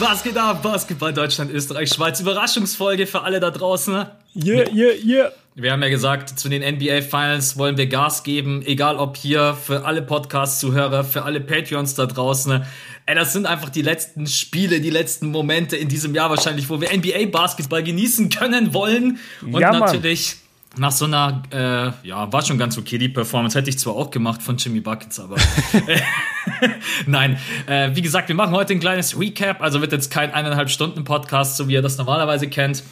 Was geht ab? Basketball Deutschland, Österreich, Schweiz. Überraschungsfolge für alle da draußen. Yeah, yeah, yeah. Wir haben ja gesagt, zu den NBA Finals wollen wir Gas geben, egal ob hier für alle Podcast-Zuhörer, für alle Patreons da draußen. Ey, das sind einfach die letzten Spiele, die letzten Momente in diesem Jahr wahrscheinlich, wo wir NBA Basketball genießen können wollen. Und Ja, natürlich nach so einer, äh, ja, war schon ganz okay die Performance. Hätte ich zwar auch gemacht von Jimmy Buckets, aber nein. Äh, wie gesagt, wir machen heute ein kleines Recap. Also wird jetzt kein eineinhalb Stunden Podcast, so wie ihr das normalerweise kennt.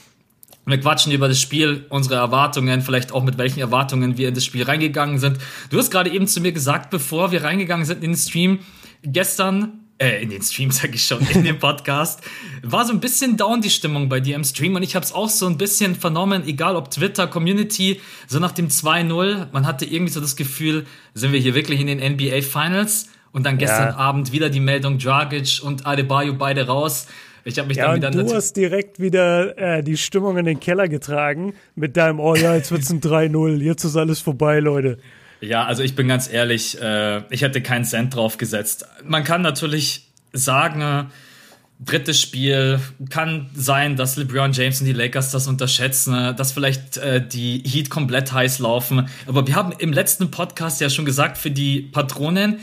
Wir quatschen über das Spiel, unsere Erwartungen, vielleicht auch mit welchen Erwartungen wir in das Spiel reingegangen sind. Du hast gerade eben zu mir gesagt, bevor wir reingegangen sind in den Stream, gestern, äh, in den Stream sag ich schon, in dem Podcast, war so ein bisschen down die Stimmung bei dir im Stream und ich habe es auch so ein bisschen vernommen, egal ob Twitter, Community, so nach dem 2-0, man hatte irgendwie so das Gefühl, sind wir hier wirklich in den NBA Finals? Und dann gestern Ja. Abend wieder die Meldung Dragic und Adebayo beide raus. Ich habe mich Ja, dann wieder du hast direkt wieder äh, die Stimmung in den Keller getragen mit deinem, oh ja, jetzt wird's ein 3-0, jetzt ist alles vorbei, Leute. Ja, also ich bin ganz ehrlich, äh, ich hätte keinen Cent drauf gesetzt. Man kann natürlich sagen, äh, drittes Spiel, kann sein, dass LeBron James und die Lakers das unterschätzen, äh, dass vielleicht äh, die Heat komplett heiß laufen. Aber wir haben im letzten Podcast ja schon gesagt, für die Patronen,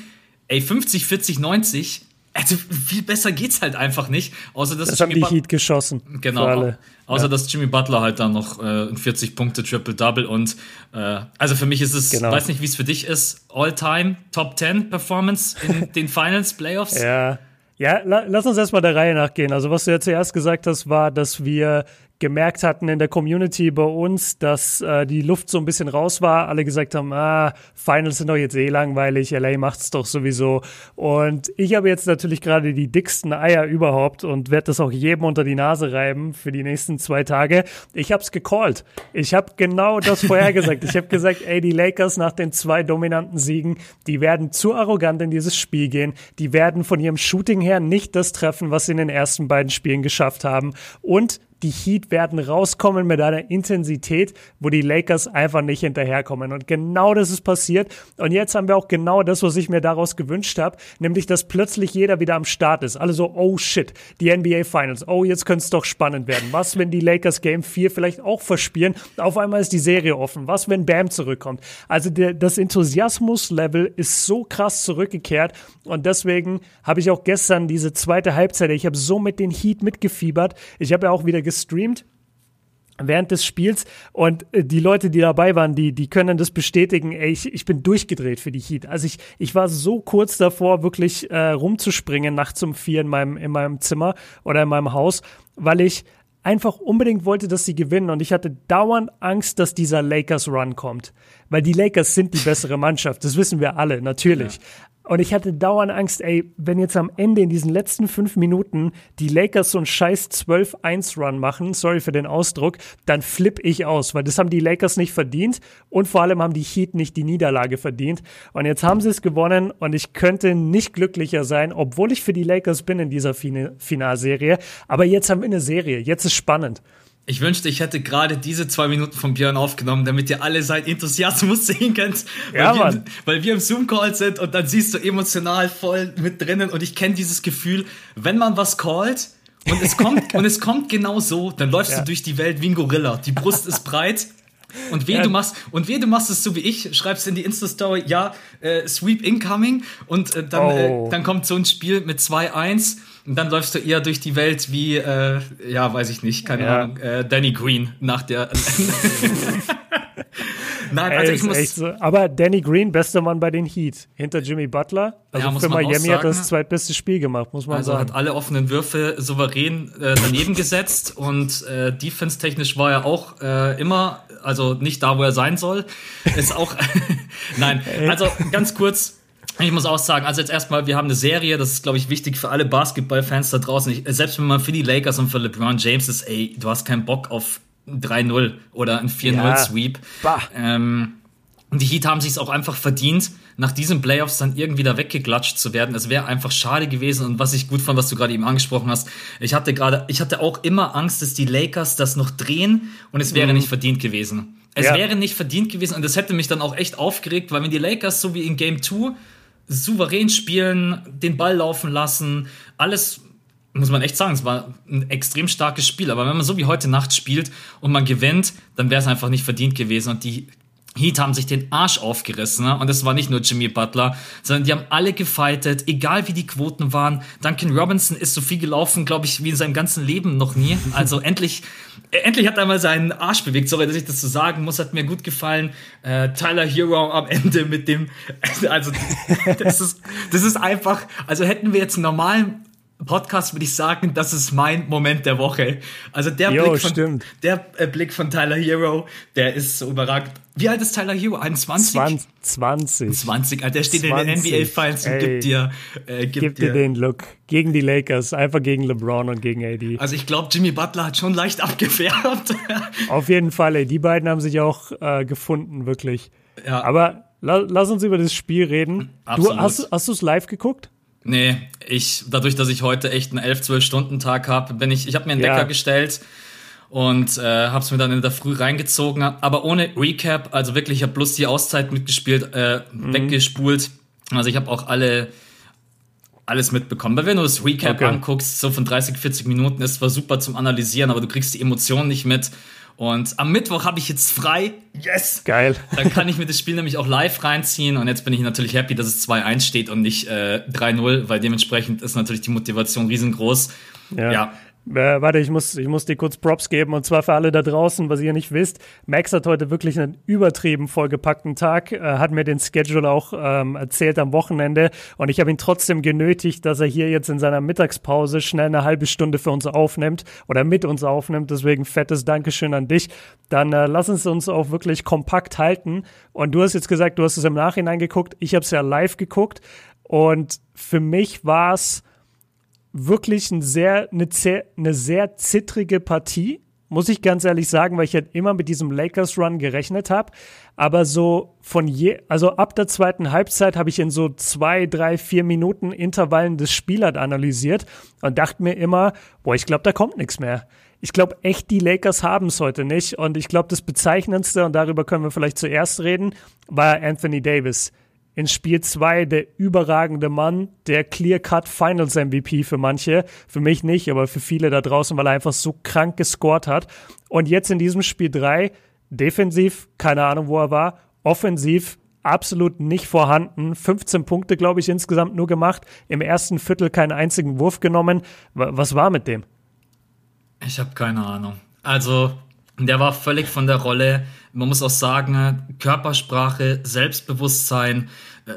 ey, 50, 40, 90, also viel besser geht's halt einfach nicht. Außer dass Das haben Jimmy die Butler- Heat geschossen. Genau. Außer dass Jimmy Butler halt dann noch äh, ein 40 Punkte Triple-Double und äh, also für mich ist es, Genau. weiß nicht, wie es für dich ist, All-Time Top 10 Performance in den Finals, Playoffs. Ja. Ja, la lass uns erstmal der Reihe nachgehen. Also, was du ja zuerst gesagt hast, war, dass wir gemerkt hatten in der Community bei uns, dass äh, die Luft so ein bisschen raus war. Alle gesagt haben, ah, Finals sind doch jetzt eh langweilig, LA macht's doch sowieso. Und ich habe jetzt natürlich gerade die dicksten Eier überhaupt und werde das auch jedem unter die Nase reiben für die nächsten zwei Tage. Ich hab's gecallt. Ich habe genau das vorhergesagt. Ich habe gesagt, ey, die Lakers nach den zwei dominanten Siegen, die werden zu arrogant in dieses Spiel gehen. Die werden von ihrem Shooting her nicht das treffen, was sie in den ersten beiden Spielen geschafft haben. Und die Heat werden rauskommen mit einer Intensität, wo die Lakers einfach nicht hinterherkommen. Und genau das ist passiert. Und jetzt haben wir auch genau das, was ich mir daraus gewünscht habe, nämlich, dass plötzlich jeder wieder am Start ist. Alle so, oh shit, die NBA Finals. Oh, jetzt könnte es doch spannend werden. Was, wenn die Lakers Game 4 vielleicht auch verspielen? Auf einmal ist die Serie offen. Was, wenn Bam zurückkommt? Also der, das Enthusiasmus-Level ist so krass zurückgekehrt. Und deswegen habe ich auch gestern diese zweite Halbzeit, ich habe so mit den Heat mitgefiebert. Ich habe ja auch wieder gestreamt während des Spiels und äh, die Leute, die dabei waren, die, die können das bestätigen. Ey, ich, ich bin durchgedreht für die Heat. Also ich, ich war so kurz davor, wirklich äh, rumzuspringen nachts um vier in meinem, in meinem Zimmer oder in meinem Haus, weil ich einfach unbedingt wollte, dass sie gewinnen und ich hatte dauernd Angst, dass dieser Lakers Run kommt. Weil die Lakers sind die bessere Mannschaft, das wissen wir alle, natürlich. Und ich hatte dauernd Angst, ey, wenn jetzt am Ende in diesen letzten fünf Minuten die Lakers so einen scheiß 12-1-Run machen, sorry für den Ausdruck, dann flipp ich aus, weil das haben die Lakers nicht verdient und vor allem haben die Heat nicht die Niederlage verdient. Und jetzt haben sie es gewonnen und ich könnte nicht glücklicher sein, obwohl ich für die Lakers bin in dieser Fin Finalserie. Aber jetzt haben wir eine Serie, jetzt ist spannend. Ich wünschte, ich hätte gerade diese zwei Minuten von Björn aufgenommen, damit ihr alle seinen Enthusiasmus sehen könnt. Weil, Ja, wir, weil wir im Zoom-Call sind und dann siehst du emotional voll mit drinnen und ich kenne dieses Gefühl, wenn man was callt und es kommt, und es kommt genau so, dann läufst Ja. du durch die Welt wie ein Gorilla. Die Brust ist breit. Und weh, Ja. du machst, und weh, du machst es so wie ich, schreibst in die Insta-Story, ja, äh, Sweep incoming, und äh, dann, Oh. äh, dann kommt so ein Spiel mit 2-1, und dann läufst du eher durch die Welt wie, äh, ja, weiß ich nicht, keine Ja. Ahnung, äh, Danny Green nach der. Nein, Ey, also ich muss. so. Aber Danny Green, bester Mann bei den Heat. Hinter Jimmy Butler. Also Ja, muss für Miami hat das zweitbeste Spiel gemacht, muss man Also sagen. hat alle offenen Würfe souverän äh, daneben gesetzt und äh, defense-technisch war er auch äh, immer, also nicht da, wo er sein soll. Ist auch, nein, also ganz kurz. Ich muss auch sagen, also jetzt erstmal, wir haben eine Serie, das ist, glaube ich, wichtig für alle Basketballfans da draußen. Ich, selbst wenn man für die Lakers und für LeBron James ist, ey, du hast keinen Bock auf ein 3-0 oder ein 4-0-Sweep. Bah. Ähm, und die Heat haben sich auch einfach verdient, nach diesen Playoffs dann irgendwie da weggeklatscht zu werden. Es wäre einfach schade gewesen. Und was ich gut fand, was du gerade eben angesprochen hast, ich hatte gerade, ich hatte auch immer Angst, dass die Lakers das noch drehen und es wäre nicht verdient gewesen. Es Ja. wäre nicht verdient gewesen und das hätte mich dann auch echt aufgeregt, weil wenn die Lakers so wie in Game 2 souverän spielen, den Ball laufen lassen, alles muss man echt sagen, es war ein extrem starkes Spiel. Aber wenn man so wie heute Nacht spielt und man gewinnt, dann wäre es einfach nicht verdient gewesen. Und die Heat haben sich den Arsch aufgerissen. Ne? Und es war nicht nur Jimmy Butler, sondern die haben alle gefightet, egal wie die Quoten waren. Duncan Robinson ist so viel gelaufen, glaube ich, wie in seinem ganzen Leben noch nie. Also endlich, endlich hat er mal seinen Arsch bewegt. Sorry, dass ich das so sagen muss, hat mir gut gefallen. Äh, Tyler Hero am Ende mit dem, also das ist, das ist einfach, also hätten wir jetzt einen normalen Podcast würde ich sagen, das ist mein Moment der Woche. Also der, jo, Blick, von, der äh, Blick von Tyler Hero, der ist so überragend. Wie alt ist Tyler Hero? 21? 20. 20. 20. Der steht 20, in den NBA-Files und gibt dir, äh, gibt, gibt dir, dir den Look. Gegen die Lakers, einfach gegen LeBron und gegen AD. Also ich glaube, Jimmy Butler hat schon leicht abgefärbt. Auf jeden Fall, ey. Die beiden haben sich auch äh, gefunden, wirklich. Ja. Aber la lass uns über das Spiel reden. Absolut. Du, hast, hast du es live geguckt? Nee, ich, dadurch, dass ich heute echt einen 11, 12 Stunden Tag habe, bin ich, ich habe mir einen ja. Wecker gestellt und äh, habe es mir dann in der Früh reingezogen, aber ohne Recap, also wirklich, ich habe bloß die Auszeit mitgespielt, äh, mhm. weggespult. Also ich habe auch alle alles mitbekommen. Weil wenn du das Recap okay. anguckst, so von 30, 40 Minuten, ist zwar super zum Analysieren, aber du kriegst die Emotionen nicht mit. Und am Mittwoch habe ich jetzt frei. Yes! Geil. Dann kann ich mir das Spiel nämlich auch live reinziehen. Und jetzt bin ich natürlich happy, dass es 2-1 steht und nicht äh, 3-0, weil dementsprechend ist natürlich die Motivation riesengroß. Ja. ja. Äh, warte, ich muss, ich muss dir kurz Props geben und zwar für alle da draußen, was ihr nicht wisst. Max hat heute wirklich einen übertrieben vollgepackten Tag, äh, hat mir den Schedule auch ähm, erzählt am Wochenende und ich habe ihn trotzdem genötigt, dass er hier jetzt in seiner Mittagspause schnell eine halbe Stunde für uns aufnimmt oder mit uns aufnimmt. Deswegen fettes Dankeschön an dich. Dann äh, lass uns uns auch wirklich kompakt halten. Und du hast jetzt gesagt, du hast es im Nachhinein geguckt. Ich habe es ja live geguckt und für mich war es wirklich ein sehr, eine, eine sehr zittrige Partie, muss ich ganz ehrlich sagen, weil ich halt immer mit diesem Lakers-Run gerechnet habe. Aber so von je, also ab der zweiten Halbzeit habe ich in so zwei, drei, vier Minuten Intervallen des Spielers analysiert und dachte mir immer, boah, ich glaube, da kommt nichts mehr. Ich glaube echt, die Lakers haben es heute nicht. Und ich glaube, das Bezeichnendste, und darüber können wir vielleicht zuerst reden, war Anthony Davis in Spiel 2 der überragende Mann, der Clear-Cut Finals MVP für manche, für mich nicht, aber für viele da draußen, weil er einfach so krank gescored hat. Und jetzt in diesem Spiel 3 defensiv, keine Ahnung, wo er war, offensiv absolut nicht vorhanden. 15 Punkte, glaube ich, insgesamt nur gemacht. Im ersten Viertel keinen einzigen Wurf genommen. Was war mit dem? Ich habe keine Ahnung. Also, der war völlig von der Rolle. Man muss auch sagen, Körpersprache, Selbstbewusstsein,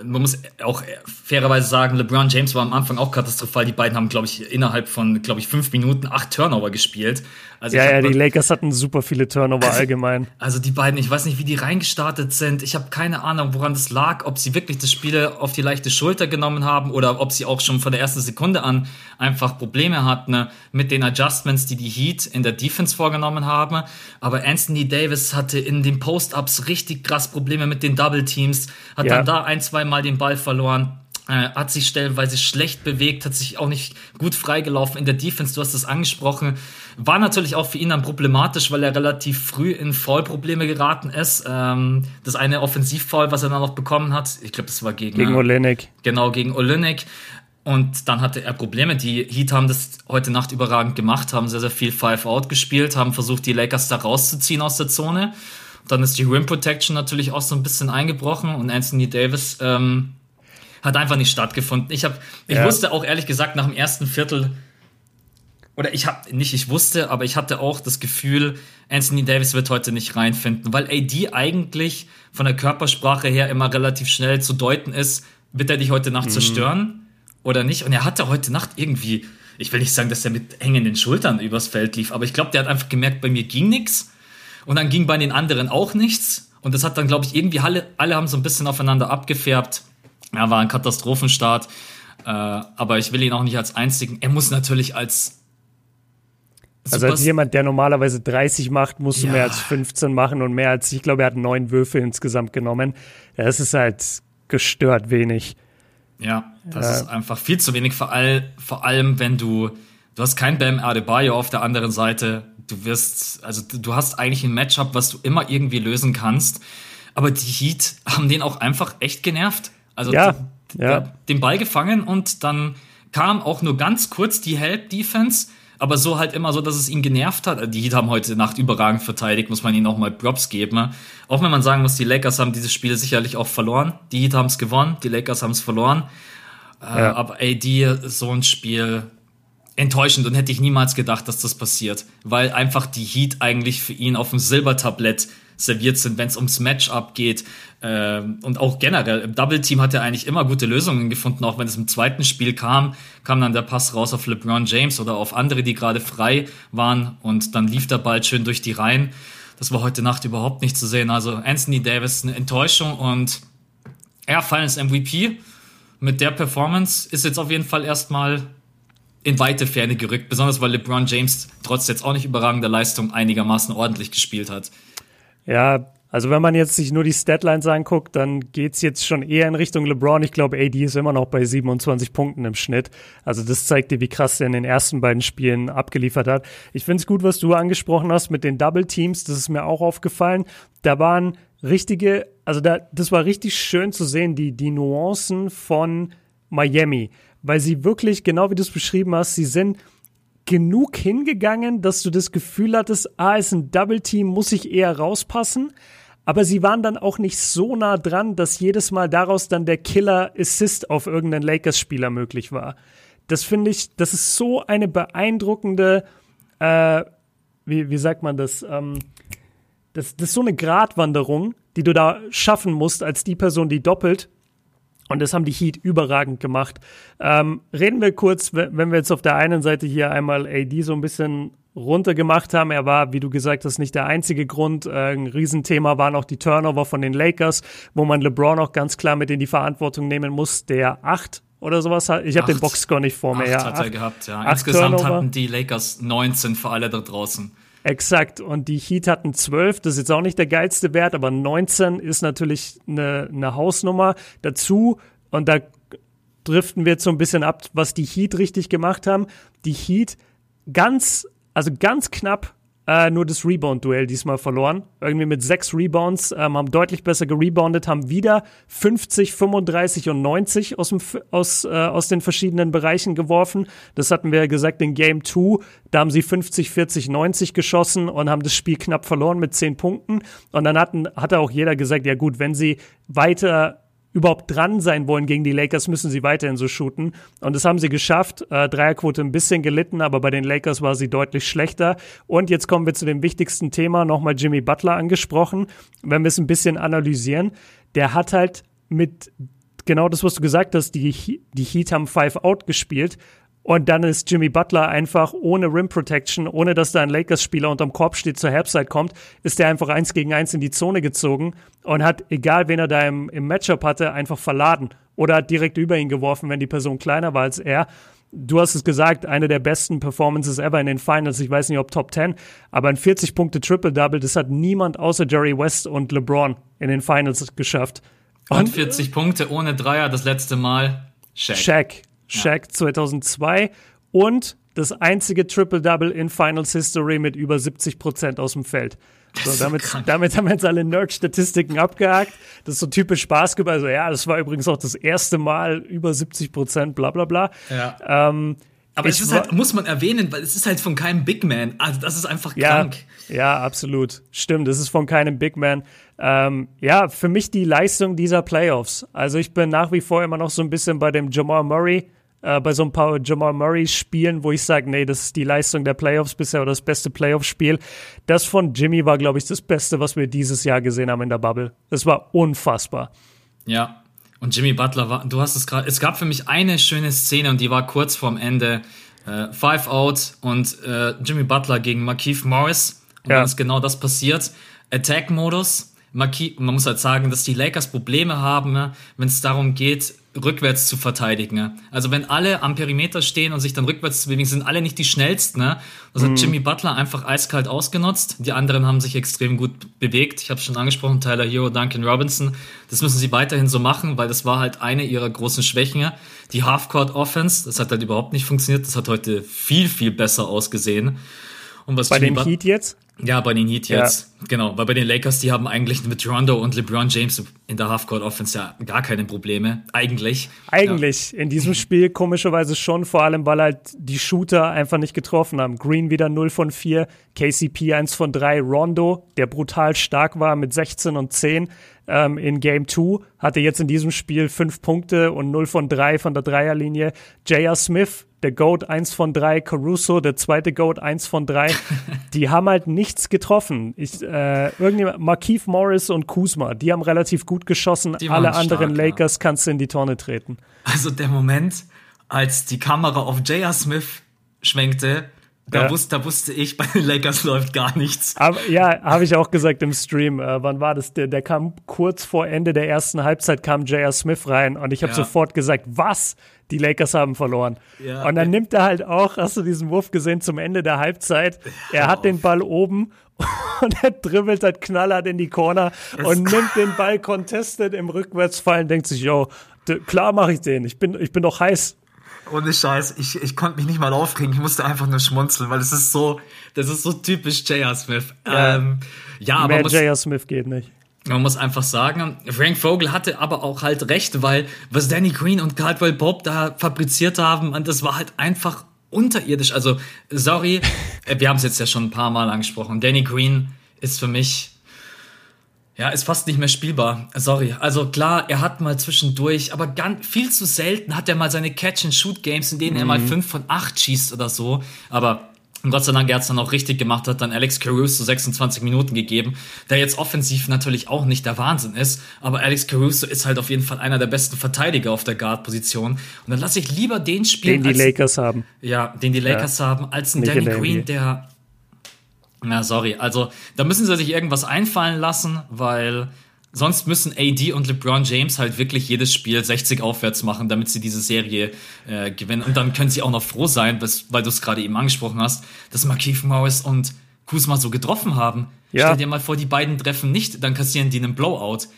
man muss auch fairerweise sagen, LeBron James war am Anfang auch katastrophal. Die beiden haben, glaube ich, innerhalb von, glaube ich, fünf Minuten acht Turnover gespielt. Also ja, ja, die Lakers hatten super viele Turnover also, allgemein. Also die beiden, ich weiß nicht, wie die reingestartet sind. Ich habe keine Ahnung, woran das lag, ob sie wirklich das Spiel auf die leichte Schulter genommen haben oder ob sie auch schon von der ersten Sekunde an einfach Probleme hatten ne, mit den Adjustments, die die Heat in der Defense vorgenommen haben. Aber Anthony Davis hatte in den Post-Ups richtig krass Probleme mit den Double Teams, hat ja. dann da ein, zwei Mal den Ball verloren äh, hat sich stellenweise schlecht bewegt, hat sich auch nicht gut freigelaufen in der Defense, du hast es angesprochen. War natürlich auch für ihn dann problematisch, weil er relativ früh in Foul-Probleme geraten ist. Ähm, das eine Offensivfoul, was er dann noch bekommen hat, ich glaube, das war gegen... Gegen Olenek. Genau, gegen Olenek. Und dann hatte er Probleme. Die Heat haben das heute Nacht überragend gemacht, haben sehr, sehr viel Five-Out gespielt, haben versucht, die Lakers da rauszuziehen aus der Zone. Dann ist die Rim Protection natürlich auch so ein bisschen eingebrochen und Anthony Davis ähm, hat einfach nicht stattgefunden. Ich, hab, ich ja. wusste auch ehrlich gesagt nach dem ersten Viertel, oder ich habe nicht, ich wusste, aber ich hatte auch das Gefühl, Anthony Davis wird heute nicht reinfinden, weil AD eigentlich von der Körpersprache her immer relativ schnell zu deuten ist, wird er dich heute Nacht mhm. zerstören oder nicht? Und er hatte heute Nacht irgendwie, ich will nicht sagen, dass er mit hängenden Schultern übers Feld lief, aber ich glaube, der hat einfach gemerkt, bei mir ging nichts und dann ging bei den anderen auch nichts. Und das hat dann, glaube ich, irgendwie alle, alle haben so ein bisschen aufeinander abgefärbt. Ja, war ein Katastrophenstart. Äh, aber ich will ihn auch nicht als einzigen. Er muss natürlich als also als jemand, der normalerweise 30 macht, musst du ja. mehr als 15 machen und mehr als, ich glaube, er hat neun Würfe insgesamt genommen. Das ist halt gestört wenig. Ja, das äh, ist einfach viel zu wenig, vor, all, vor allem wenn du, du hast kein Bam Adebayo auf der anderen Seite, du wirst, also du hast eigentlich ein Matchup, was du immer irgendwie lösen kannst, aber die Heat haben den auch einfach echt genervt. Also ja, ja. den Ball gefangen und dann kam auch nur ganz kurz die Help-Defense, aber so halt immer so, dass es ihn genervt hat. Die Heat haben heute Nacht überragend verteidigt, muss man ihnen auch mal Props geben. Auch wenn man sagen muss, die Lakers haben dieses Spiel sicherlich auch verloren. Die Heat haben es gewonnen, die Lakers haben es verloren. Äh, ja. aber AD, so ein Spiel, enttäuschend und hätte ich niemals gedacht, dass das passiert, weil einfach die Heat eigentlich für ihn auf dem Silbertablett serviert sind, wenn es ums Matchup geht. Äh, und auch generell, im Double Team hat er eigentlich immer gute Lösungen gefunden, auch wenn es im zweiten Spiel kam, kam dann der Pass raus auf LeBron James oder auf andere, die gerade frei waren und dann lief der Ball schön durch die Reihen. Das war heute Nacht überhaupt nicht zu sehen. Also Anthony Davis eine Enttäuschung und er Finals MVP mit der Performance ist jetzt auf jeden Fall erstmal in weite Ferne gerückt, besonders weil LeBron James trotz jetzt auch nicht überragender Leistung einigermaßen ordentlich gespielt hat. Ja, also wenn man jetzt sich nur die Statlines anguckt, dann geht's jetzt schon eher in Richtung LeBron. Ich glaube, AD ist immer noch bei 27 Punkten im Schnitt. Also das zeigt dir, wie krass er in den ersten beiden Spielen abgeliefert hat. Ich finde es gut, was du angesprochen hast mit den Double Teams. Das ist mir auch aufgefallen. Da waren richtige, also da, das war richtig schön zu sehen, die, die Nuancen von Miami weil sie wirklich, genau wie du es beschrieben hast, sie sind genug hingegangen, dass du das Gefühl hattest, ah, ist ein Double Team, muss ich eher rauspassen. Aber sie waren dann auch nicht so nah dran, dass jedes Mal daraus dann der Killer Assist auf irgendeinen Lakers-Spieler möglich war. Das finde ich, das ist so eine beeindruckende, äh, wie, wie sagt man das? Ähm, das, das ist so eine Gratwanderung, die du da schaffen musst als die Person, die doppelt und das haben die Heat überragend gemacht. Ähm, reden wir kurz, wenn wir jetzt auf der einen Seite hier einmal AD so ein bisschen runtergemacht haben. Er war, wie du gesagt hast, nicht der einzige Grund. Äh, ein Riesenthema waren auch die Turnover von den Lakers, wo man LeBron auch ganz klar mit in die Verantwortung nehmen muss, der acht oder sowas hat. Ich habe den Boxscore nicht vor mir. Acht ja, hat er gehabt, ja. Insgesamt Turnover. hatten die Lakers 19 für alle da draußen. Exakt. Und die Heat hatten 12. Das ist jetzt auch nicht der geilste Wert, aber 19 ist natürlich eine, eine Hausnummer. Dazu, und da driften wir jetzt so ein bisschen ab, was die Heat richtig gemacht haben. Die Heat ganz, also ganz knapp äh, nur das Rebound-Duell diesmal verloren. Irgendwie mit sechs Rebounds, ähm, haben deutlich besser gereboundet, haben wieder 50, 35 und 90 aus, dem, aus, äh, aus den verschiedenen Bereichen geworfen. Das hatten wir ja gesagt in Game 2. Da haben sie 50, 40, 90 geschossen und haben das Spiel knapp verloren mit 10 Punkten. Und dann hatten, hatte auch jeder gesagt, ja gut, wenn sie weiter überhaupt dran sein wollen gegen die Lakers, müssen sie weiterhin so shooten. Und das haben sie geschafft. Äh, Dreierquote ein bisschen gelitten, aber bei den Lakers war sie deutlich schlechter. Und jetzt kommen wir zu dem wichtigsten Thema, nochmal Jimmy Butler angesprochen. Wenn wir es ein bisschen analysieren, der hat halt mit genau das, was du gesagt hast, die, die Heat haben Five Out gespielt und dann ist Jimmy Butler einfach ohne Rim Protection, ohne dass da ein Lakers-Spieler unterm Korb steht, zur Halbzeit kommt, ist er einfach eins gegen eins in die Zone gezogen und hat, egal wen er da im, im Matchup hatte, einfach verladen oder hat direkt über ihn geworfen, wenn die Person kleiner war als er. Du hast es gesagt, eine der besten Performances ever in den Finals. Ich weiß nicht, ob Top 10, aber ein 40 Punkte Triple-Double, das hat niemand außer Jerry West und LeBron in den Finals geschafft. Und, und 40 Punkte ohne Dreier das letzte Mal. Shaq. Shaq. Shaq ja. 2002 und das einzige Triple-Double in Finals History mit über 70 Prozent aus dem Feld. So, damit, damit haben wir jetzt alle Nerd-Statistiken abgehakt. Das ist so typisch Basketball. Also ja, das war übrigens auch das erste Mal über 70 Prozent, bla bla bla. Ja. Ähm, aber es ist halt, muss man erwähnen, weil es ist halt von keinem Big Man. Also das ist einfach krank. Ja, ja absolut. Stimmt, es ist von keinem Big Man. Ähm, ja, für mich die Leistung dieser Playoffs. Also ich bin nach wie vor immer noch so ein bisschen bei dem Jamal Murray äh, bei so ein paar Jamal Murray-Spielen, wo ich sage, nee, das ist die Leistung der Playoffs bisher oder das beste Playoff-Spiel. Das von Jimmy war, glaube ich, das Beste, was wir dieses Jahr gesehen haben in der Bubble. Das war unfassbar. Ja, und Jimmy Butler war, du hast es gerade, es gab für mich eine schöne Szene und die war kurz vorm Ende. Äh, five Out und äh, Jimmy Butler gegen Markeith Morris. Und ja. dann ist genau das passiert. Attack-Modus. Man muss halt sagen, dass die Lakers Probleme haben, ne, wenn es darum geht, rückwärts zu verteidigen. Ne? Also wenn alle am Perimeter stehen und sich dann rückwärts zu bewegen, sind alle nicht die schnellsten. Ne? Das hat mhm. Jimmy Butler einfach eiskalt ausgenutzt. Die anderen haben sich extrem gut bewegt. Ich habe es schon angesprochen, Tyler Hero, Duncan Robinson. Das müssen sie weiterhin so machen, weil das war halt eine ihrer großen Schwächen. Die Halfcourt Offense, das hat halt überhaupt nicht funktioniert. Das hat heute viel, viel besser ausgesehen. Und was bei Jimmy den Heat jetzt? Ja, bei den Heat jetzt. Ja. Genau, weil bei den Lakers, die haben eigentlich mit Rondo und LeBron James in der Halfcourt Offense ja gar keine Probleme. Eigentlich. Eigentlich. Ja. In diesem Spiel komischerweise schon, vor allem, weil halt die Shooter einfach nicht getroffen haben. Green wieder 0 von 4, KCP 1 von 3, Rondo, der brutal stark war mit 16 und 10 ähm, in Game 2, hatte jetzt in diesem Spiel 5 Punkte und 0 von 3 von der Dreierlinie. J.R. Smith der Goat 1 von 3, Caruso, der zweite Goat 1 von 3, die haben halt nichts getroffen. Ich, äh, irgendjemand, Markeith Morris und Kuzma, die haben relativ gut geschossen. Alle anderen stark, Lakers ja. kannst du in die Tonne treten. Also der Moment, als die Kamera auf J.R. Smith schwenkte, da, ja. wusste, da wusste ich, bei den Lakers läuft gar nichts. Aber, ja, habe ich auch gesagt im Stream. Äh, wann war das? Der, der kam kurz vor Ende der ersten Halbzeit, kam J.R. Smith rein und ich habe ja. sofort gesagt, was? Die Lakers haben verloren. Ja, und dann nimmt er halt auch, hast du diesen Wurf gesehen zum Ende der Halbzeit? Er hat den Ball oben und er dribbelt halt knallhart in die Corner und nimmt den Ball contested im Rückwärtsfallen, denkt sich, yo, klar mache ich den, ich bin, ich bin doch heiß. Ohne Scheiß, ich, ich konnte mich nicht mal aufregen, ich musste einfach nur schmunzeln, weil es ist so, das ist so typisch J.R. Smith. Ja, ähm, ja Mehr aber J.R. Smith geht nicht. Man muss einfach sagen, Frank Vogel hatte aber auch halt recht, weil was Danny Green und Caldwell Bob da fabriziert haben, und das war halt einfach unterirdisch. Also, sorry, äh, wir haben es jetzt ja schon ein paar Mal angesprochen. Danny Green ist für mich, ja, ist fast nicht mehr spielbar. Sorry. Also klar, er hat mal zwischendurch, aber ganz, viel zu selten hat er mal seine Catch-and-Shoot-Games, in denen mhm. er mal 5 von 8 schießt oder so. Aber und Gott sei Dank, er hat es dann auch richtig gemacht, hat dann Alex Caruso 26 Minuten gegeben, der jetzt offensiv natürlich auch nicht der Wahnsinn ist, aber Alex Caruso ist halt auf jeden Fall einer der besten Verteidiger auf der Guard-Position. Und dann lasse ich lieber den spielen. Den die als, Lakers haben. Ja, den die Lakers ja. haben, als einen Danny Green, der. Na, sorry. Also, da müssen sie sich irgendwas einfallen lassen, weil Sonst müssen AD und LeBron James halt wirklich jedes Spiel 60 aufwärts machen, damit sie diese Serie äh, gewinnen. Und dann können sie auch noch froh sein, weil du es gerade eben angesprochen hast, dass Markeith Morris und Kuzma so getroffen haben. Ja. Stell dir mal vor, die beiden treffen nicht, dann kassieren die einen Blowout.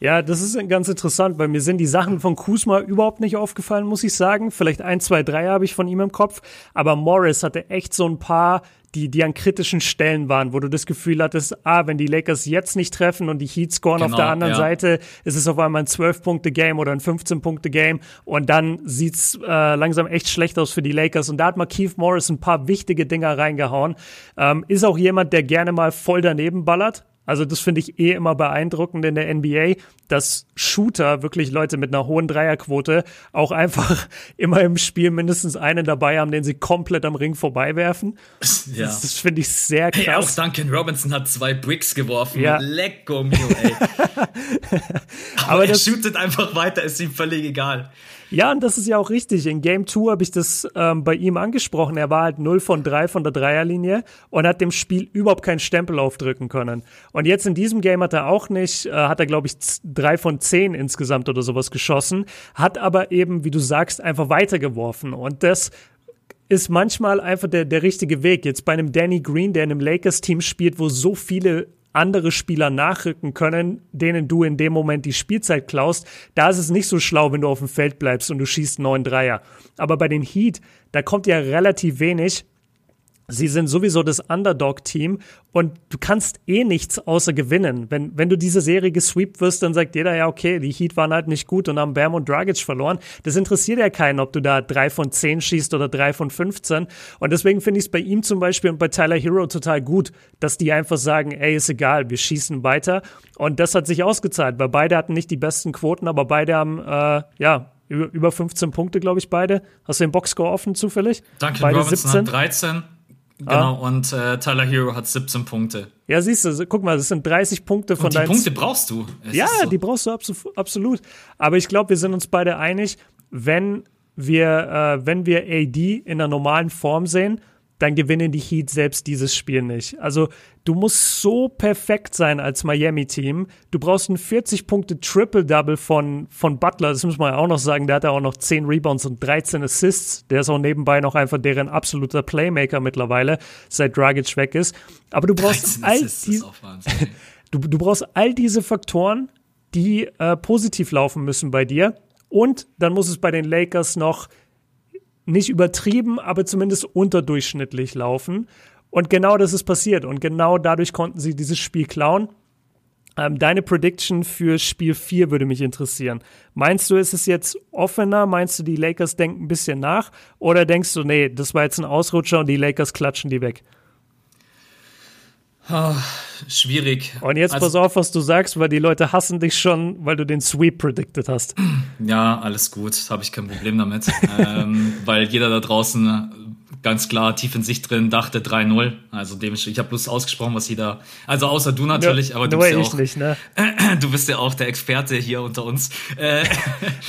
Ja, das ist ganz interessant, weil mir sind die Sachen von Kuzma überhaupt nicht aufgefallen, muss ich sagen. Vielleicht ein, zwei, drei habe ich von ihm im Kopf. Aber Morris hatte echt so ein paar die, die an kritischen Stellen waren, wo du das Gefühl hattest, ah, wenn die Lakers jetzt nicht treffen und die Heat scoren genau, auf der anderen ja. Seite, ist es auf einmal ein 12-Punkte-Game oder ein 15-Punkte-Game und dann sieht's äh, langsam echt schlecht aus für die Lakers. Und da hat mal Keith Morris ein paar wichtige Dinger reingehauen. Ähm, ist auch jemand, der gerne mal voll daneben ballert. Also das finde ich eh immer beeindruckend in der NBA, dass Shooter, wirklich Leute mit einer hohen Dreierquote, auch einfach immer im Spiel mindestens einen dabei haben, den sie komplett am Ring vorbeiwerfen. Ja. Das, das finde ich sehr krass. Hey, auch Duncan Robinson hat zwei Bricks geworfen. Ja. Lecko mio, ey. Aber, Aber er shootet einfach weiter, ist ihm völlig egal. Ja, und das ist ja auch richtig. In Game 2 habe ich das ähm, bei ihm angesprochen. Er war halt 0 von 3 von der Dreierlinie und hat dem Spiel überhaupt keinen Stempel aufdrücken können. Und jetzt in diesem Game hat er auch nicht, äh, hat er glaube ich 3 von 10 insgesamt oder sowas geschossen, hat aber eben, wie du sagst, einfach weitergeworfen. Und das ist manchmal einfach der, der richtige Weg. Jetzt bei einem Danny Green, der in einem Lakers-Team spielt, wo so viele andere Spieler nachrücken können, denen du in dem Moment die Spielzeit klaust, da ist es nicht so schlau, wenn du auf dem Feld bleibst und du schießt neun Dreier. Aber bei den Heat, da kommt ja relativ wenig Sie sind sowieso das Underdog-Team und du kannst eh nichts außer gewinnen. Wenn, wenn du diese Serie gesweept wirst, dann sagt jeder, ja, okay, die Heat waren halt nicht gut und haben Bam und Dragic verloren. Das interessiert ja keinen, ob du da drei von zehn schießt oder drei von 15. Und deswegen finde ich es bei ihm zum Beispiel und bei Tyler Hero total gut, dass die einfach sagen, ey, ist egal, wir schießen weiter. Und das hat sich ausgezahlt, weil beide hatten nicht die besten Quoten, aber beide haben, äh, ja, über 15 Punkte, glaube ich, beide. Hast du den Boxscore offen zufällig? Danke, beide Robinson 17. hat 13. Genau, ah. und äh, Tyler Hero hat 17 Punkte. Ja, siehst du, guck mal, das sind 30 Punkte von deinen. Die Punkte brauchst du. Es ja, so. die brauchst du absolut. Aber ich glaube, wir sind uns beide einig, wenn wir, äh, wenn wir AD in der normalen Form sehen dann gewinnen die Heat selbst dieses Spiel nicht. Also du musst so perfekt sein als Miami-Team. Du brauchst ein 40-Punkte-Triple-Double von, von Butler. Das muss man ja auch noch sagen. Der hat ja auch noch 10 Rebounds und 13 Assists. Der ist auch nebenbei noch einfach deren absoluter Playmaker mittlerweile, seit Dragic weg ist. Aber du brauchst all die, du, du brauchst all diese Faktoren, die äh, positiv laufen müssen bei dir. Und dann muss es bei den Lakers noch nicht übertrieben, aber zumindest unterdurchschnittlich laufen. Und genau das ist passiert. Und genau dadurch konnten sie dieses Spiel klauen. Ähm, deine Prediction für Spiel 4 würde mich interessieren. Meinst du, ist es jetzt offener? Meinst du, die Lakers denken ein bisschen nach? Oder denkst du, nee, das war jetzt ein Ausrutscher und die Lakers klatschen die weg? Oh, schwierig. Und jetzt also, pass auf, was du sagst, weil die Leute hassen dich schon, weil du den Sweep predicted hast. Ja, alles gut, habe ich kein Problem damit. ähm, weil jeder da draußen ganz klar tief in sich drin dachte 3-0. Also dem ich habe bloß ausgesprochen, was jeder. Also außer du natürlich, aber du bist ja auch. Nicht, ne? Du bist ja auch der Experte hier unter uns. Äh,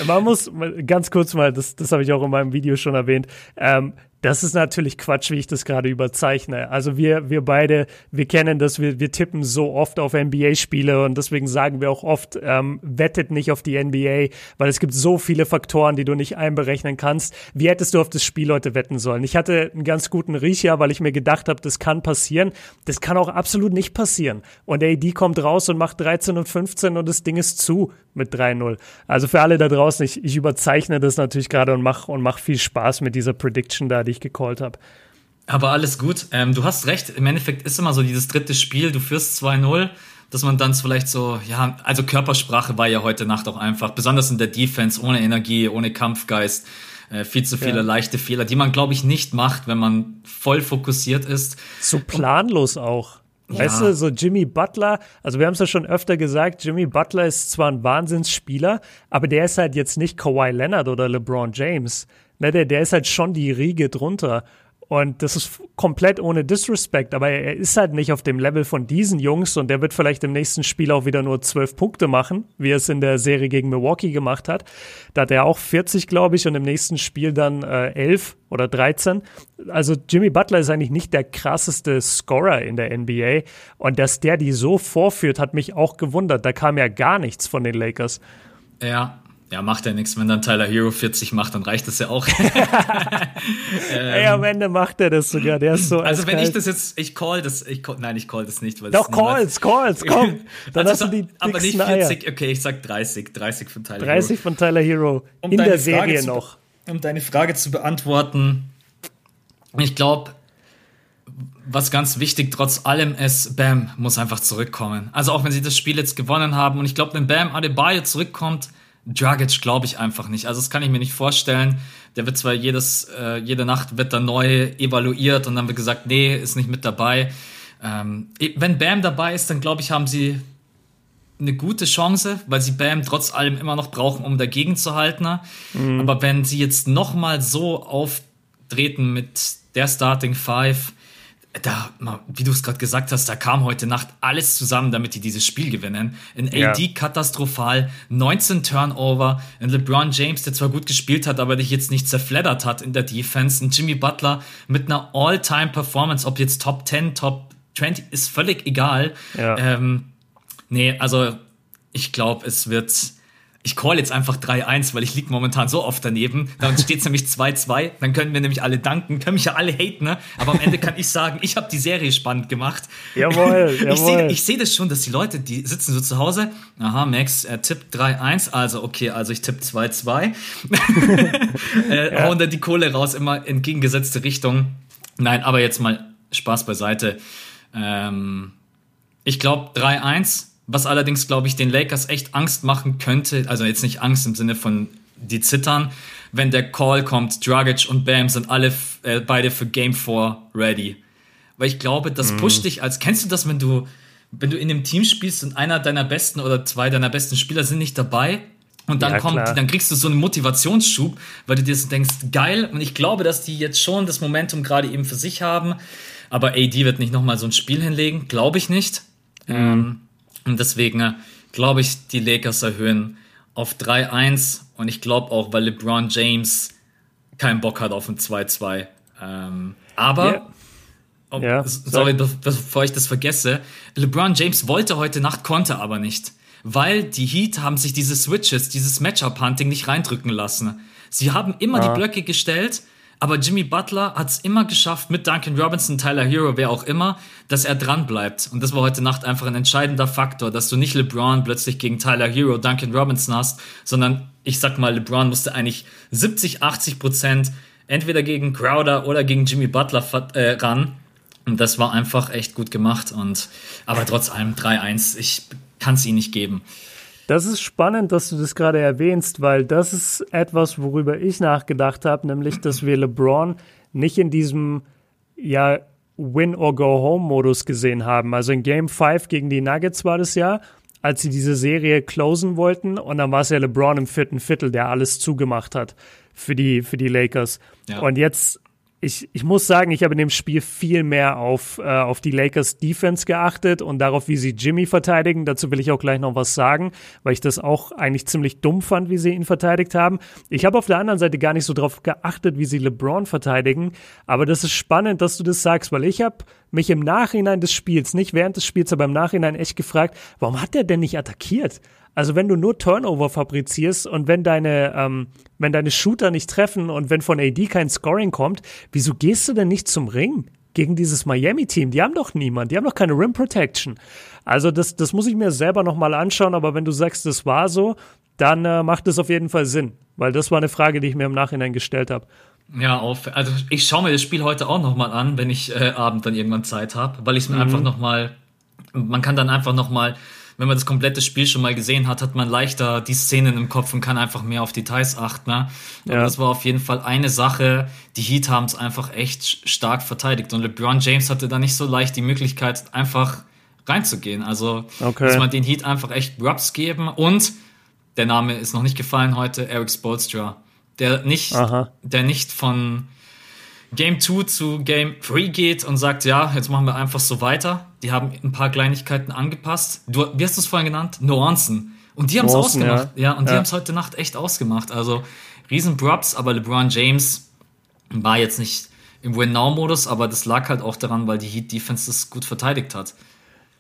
Man muss ganz kurz mal, das, das habe ich auch in meinem Video schon erwähnt. Ähm, das ist natürlich Quatsch, wie ich das gerade überzeichne. Also wir, wir beide, wir kennen das, wir, wir tippen so oft auf NBA-Spiele und deswegen sagen wir auch oft, ähm, wettet nicht auf die NBA, weil es gibt so viele Faktoren, die du nicht einberechnen kannst. Wie hättest du auf das Spiel heute wetten sollen? Ich hatte einen ganz guten Riecher, weil ich mir gedacht habe, das kann passieren. Das kann auch absolut nicht passieren. Und der AD kommt raus und macht 13 und 15 und das Ding ist zu mit 3-0. Also für alle da draußen, ich, ich überzeichne das natürlich gerade und mach, und mach viel Spaß mit dieser Prediction da, die ich gecallt habe. Aber alles gut. Ähm, du hast recht. Im Endeffekt ist immer so dieses dritte Spiel. Du führst 2-0, dass man dann vielleicht so, ja, also Körpersprache war ja heute Nacht auch einfach, besonders in der Defense, ohne Energie, ohne Kampfgeist. Äh, viel zu viele ja. leichte Fehler, die man, glaube ich, nicht macht, wenn man voll fokussiert ist. So planlos auch. Weißt ja. du, so Jimmy Butler, also wir haben es ja schon öfter gesagt, Jimmy Butler ist zwar ein Wahnsinnsspieler, aber der ist halt jetzt nicht Kawhi Leonard oder LeBron James. Ne, der, der ist halt schon die Riege drunter. Und das ist komplett ohne Disrespect, aber er ist halt nicht auf dem Level von diesen Jungs und der wird vielleicht im nächsten Spiel auch wieder nur zwölf Punkte machen, wie er es in der Serie gegen Milwaukee gemacht hat. Da hat er auch 40, glaube ich, und im nächsten Spiel dann äh, 11 oder 13. Also Jimmy Butler ist eigentlich nicht der krasseste Scorer in der NBA und dass der die so vorführt, hat mich auch gewundert. Da kam ja gar nichts von den Lakers. Ja, ja, macht ja nichts. Wenn dann Tyler Hero 40 macht, dann reicht das ja auch. ähm, Ey, am Ende macht er das sogar. Der ist so. Also wenn ich das jetzt, ich call das, ich call, nein, ich call das nicht, weil Doch calls, calls, komm. Dann also, hast du die aber nicht 40. Eier. Okay, ich sag 30, 30 von Tyler 30 Hero. von Tyler Hero um in der Serie zu, noch. Um deine Frage zu beantworten, ich glaube, was ganz wichtig trotz allem ist, Bam muss einfach zurückkommen. Also auch wenn sie das Spiel jetzt gewonnen haben und ich glaube, wenn Bam Adebayo zurückkommt Dragic glaube ich einfach nicht. Also das kann ich mir nicht vorstellen. Der wird zwar jedes, äh, jede Nacht wird dann neu evaluiert und dann wird gesagt, nee, ist nicht mit dabei. Ähm, wenn Bam dabei ist, dann glaube ich, haben sie eine gute Chance, weil sie Bam trotz allem immer noch brauchen, um dagegen zu halten. Mhm. Aber wenn sie jetzt noch mal so auftreten mit der Starting Five, da, wie du es gerade gesagt hast, da kam heute Nacht alles zusammen, damit die dieses Spiel gewinnen. In AD ja. katastrophal, 19 Turnover, ein LeBron James, der zwar gut gespielt hat, aber dich jetzt nicht zerfleddert hat in der Defense, ein Jimmy Butler mit einer All-Time-Performance, ob jetzt Top 10, Top 20, ist völlig egal. Ja. Ähm, nee, also ich glaube, es wird ich call jetzt einfach 3-1, weil ich liege momentan so oft daneben. Dann steht es nämlich 2-2. Dann können wir nämlich alle danken, können mich ja alle haten, ne? Aber am Ende kann ich sagen, ich habe die Serie spannend gemacht. Jawohl, jawohl. Ich sehe ich seh das schon, dass die Leute, die sitzen so zu Hause, aha, Max, er tippt 3-1, also okay, also ich tippe 2-2. äh, ja. Hauen dann die Kohle raus, immer entgegengesetzte Richtung. Nein, aber jetzt mal Spaß beiseite. Ähm, ich glaube 3-1 was allerdings, glaube ich, den Lakers echt Angst machen könnte, also jetzt nicht Angst im Sinne von die zittern, wenn der Call kommt, Dragic und Bam sind alle äh, beide für Game 4 ready. Weil ich glaube, das mhm. pusht dich als, kennst du das, wenn du, wenn du in einem Team spielst und einer deiner besten oder zwei deiner besten Spieler sind nicht dabei und dann ja, kommt, klar. dann kriegst du so einen Motivationsschub, weil du dir so denkst, geil, und ich glaube, dass die jetzt schon das Momentum gerade eben für sich haben, aber AD wird nicht nochmal so ein Spiel hinlegen, glaube ich nicht. Mhm. Ähm, und deswegen äh, glaube ich, die Lakers erhöhen auf 3-1 und ich glaube auch, weil LeBron James keinen Bock hat auf ein 2-2. Ähm, aber, yeah. oh, sorry, bevor ich das vergesse, LeBron James wollte heute Nacht, konnte aber nicht, weil die Heat haben sich diese Switches, dieses Matchup-Hunting nicht reindrücken lassen. Sie haben immer ah. die Blöcke gestellt aber Jimmy Butler hat es immer geschafft, mit Duncan Robinson, Tyler Hero, wer auch immer, dass er dran bleibt. Und das war heute Nacht einfach ein entscheidender Faktor, dass du nicht LeBron plötzlich gegen Tyler Hero, Duncan Robinson hast, sondern ich sag mal, LeBron musste eigentlich 70, 80 Prozent entweder gegen Crowder oder gegen Jimmy Butler äh, ran. Das war einfach echt gut gemacht und aber trotz allem 3-1, ich kann es ihnen nicht geben. Das ist spannend, dass du das gerade erwähnst, weil das ist etwas, worüber ich nachgedacht habe, nämlich, dass wir LeBron nicht in diesem ja Win-or-Go-Home-Modus gesehen haben. Also in Game 5 gegen die Nuggets war das ja, als sie diese Serie closen wollten und dann war es ja LeBron im vierten Viertel, der alles zugemacht hat für die, für die Lakers. Ja. Und jetzt ich, ich muss sagen, ich habe in dem Spiel viel mehr auf, äh, auf die Lakers Defense geachtet und darauf, wie sie Jimmy verteidigen. Dazu will ich auch gleich noch was sagen, weil ich das auch eigentlich ziemlich dumm fand, wie sie ihn verteidigt haben. Ich habe auf der anderen Seite gar nicht so darauf geachtet, wie sie LeBron verteidigen. Aber das ist spannend, dass du das sagst, weil ich habe mich im Nachhinein des Spiels, nicht während des Spiels, aber im Nachhinein echt gefragt, warum hat der denn nicht attackiert? Also wenn du nur Turnover fabrizierst und wenn deine, ähm, wenn deine Shooter nicht treffen und wenn von AD kein Scoring kommt, wieso gehst du denn nicht zum Ring? Gegen dieses Miami-Team, die haben doch niemand, die haben doch keine Rim Protection. Also das, das muss ich mir selber nochmal anschauen, aber wenn du sagst, das war so, dann äh, macht es auf jeden Fall Sinn, weil das war eine Frage, die ich mir im Nachhinein gestellt habe. Ja, auf, also ich schaue mir das Spiel heute auch nochmal an, wenn ich äh, Abend dann irgendwann Zeit habe, weil ich es mir mhm. einfach nochmal, man kann dann einfach nochmal wenn man das komplette Spiel schon mal gesehen hat, hat man leichter die Szenen im Kopf und kann einfach mehr auf Details achten. Ne? Aber ja. das war auf jeden Fall eine Sache. Die Heat haben es einfach echt stark verteidigt und LeBron James hatte da nicht so leicht die Möglichkeit, einfach reinzugehen. Also okay. muss man den Heat einfach echt Rubs geben und der Name ist noch nicht gefallen heute, Eric Spolstra, der nicht, Aha. der nicht von Game 2 zu Game 3 geht und sagt, ja, jetzt machen wir einfach so weiter. Die haben ein paar Kleinigkeiten angepasst. Du, wie hast du es vorhin genannt? Nuancen. Und die haben es ausgemacht. Ja, ja und die ja. haben es heute Nacht echt ausgemacht. Also riesen Props, aber LeBron James war jetzt nicht im Win-Now-Modus, aber das lag halt auch daran, weil die Heat-Defense das gut verteidigt hat.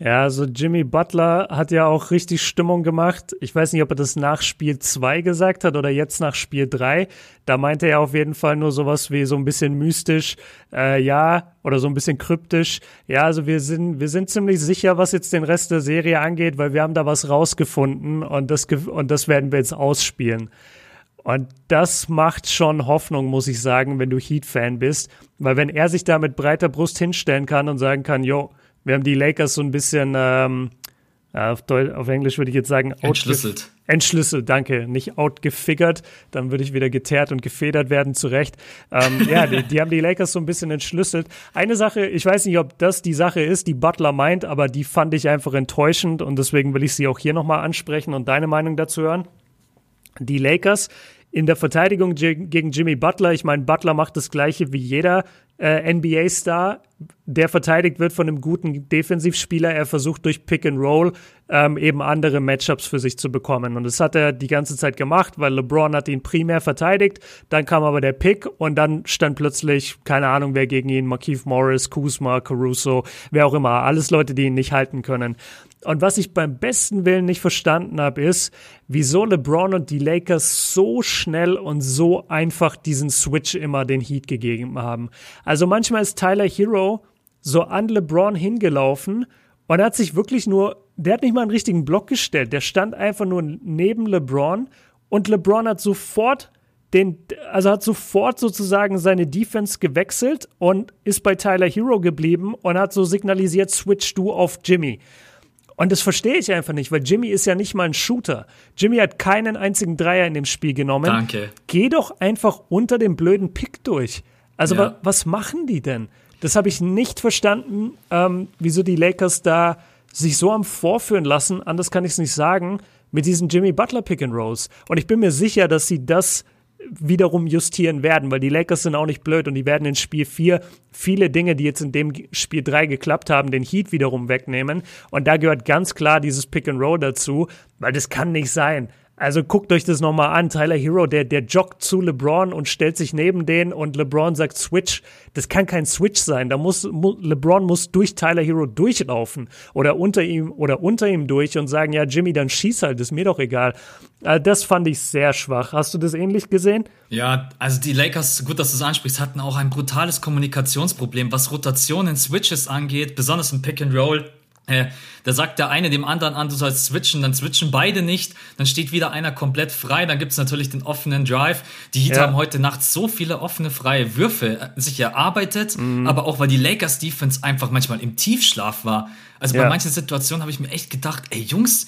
Ja, also Jimmy Butler hat ja auch richtig Stimmung gemacht. Ich weiß nicht, ob er das nach Spiel 2 gesagt hat oder jetzt nach Spiel 3. Da meinte er auf jeden Fall nur sowas wie so ein bisschen mystisch, äh, ja, oder so ein bisschen kryptisch. Ja, also wir sind, wir sind ziemlich sicher, was jetzt den Rest der Serie angeht, weil wir haben da was rausgefunden und das, und das werden wir jetzt ausspielen. Und das macht schon Hoffnung, muss ich sagen, wenn du Heat-Fan bist. Weil wenn er sich da mit breiter Brust hinstellen kann und sagen kann, jo, wir haben die Lakers so ein bisschen, ähm, auf, Deutsch, auf Englisch würde ich jetzt sagen, entschlüsselt. Entschlüsselt, danke. Nicht outgefigert, dann würde ich wieder geteert und gefedert werden, zurecht. Ähm, ja, die, die, haben die Lakers so ein bisschen entschlüsselt. Eine Sache, ich weiß nicht, ob das die Sache ist, die Butler meint, aber die fand ich einfach enttäuschend und deswegen will ich sie auch hier nochmal ansprechen und deine Meinung dazu hören. Die Lakers in der Verteidigung gegen Jimmy Butler, ich meine, Butler macht das gleiche wie jeder äh, NBA-Star, der verteidigt wird von einem guten Defensivspieler. Er versucht durch Pick and Roll ähm, eben andere Matchups für sich zu bekommen. Und das hat er die ganze Zeit gemacht, weil LeBron hat ihn primär verteidigt. Dann kam aber der Pick und dann stand plötzlich, keine Ahnung, wer gegen ihn, Markeith Morris, Kuzma, Caruso, wer auch immer. Alles Leute, die ihn nicht halten können. Und was ich beim besten Willen nicht verstanden habe, ist, wieso LeBron und die Lakers so schnell und so einfach diesen Switch immer den Heat gegeben haben. Also manchmal ist Tyler Hero so an LeBron hingelaufen und hat sich wirklich nur, der hat nicht mal einen richtigen Block gestellt, der stand einfach nur neben LeBron und LeBron hat sofort den, also hat sofort sozusagen seine Defense gewechselt und ist bei Tyler Hero geblieben und hat so signalisiert, switch du auf Jimmy. Und das verstehe ich einfach nicht, weil Jimmy ist ja nicht mal ein Shooter. Jimmy hat keinen einzigen Dreier in dem Spiel genommen. Danke. Geh doch einfach unter dem blöden Pick durch. Also ja. wa was machen die denn? Das habe ich nicht verstanden, ähm, wieso die Lakers da sich so am Vorführen lassen. Anders kann ich es nicht sagen mit diesem Jimmy Butler Pick and Rolls. Und ich bin mir sicher, dass sie das wiederum justieren werden, weil die Lakers sind auch nicht blöd und die werden in Spiel 4 viele Dinge, die jetzt in dem Spiel 3 geklappt haben, den Heat wiederum wegnehmen. Und da gehört ganz klar dieses Pick and Roll dazu, weil das kann nicht sein. Also guckt euch das nochmal an. Tyler Hero, der, der joggt zu LeBron und stellt sich neben den und LeBron sagt Switch. Das kann kein Switch sein. Da muss, mu LeBron muss durch Tyler Hero durchlaufen oder unter ihm oder unter ihm durch und sagen, ja, Jimmy, dann schieß halt, ist mir doch egal. Also das fand ich sehr schwach. Hast du das ähnlich gesehen? Ja, also die Lakers, gut, dass du es ansprichst, hatten auch ein brutales Kommunikationsproblem, was Rotationen, Switches angeht, besonders im Pick and Roll äh, da sagt der eine dem anderen an, du sollst switchen, dann switchen beide nicht, dann steht wieder einer komplett frei, dann gibt's natürlich den offenen Drive. Die Heat ja. haben heute Nacht so viele offene freie Würfe äh, sich erarbeitet, mhm. aber auch weil die Lakers Defense einfach manchmal im Tiefschlaf war. Also ja. bei manchen Situationen habe ich mir echt gedacht, ey Jungs,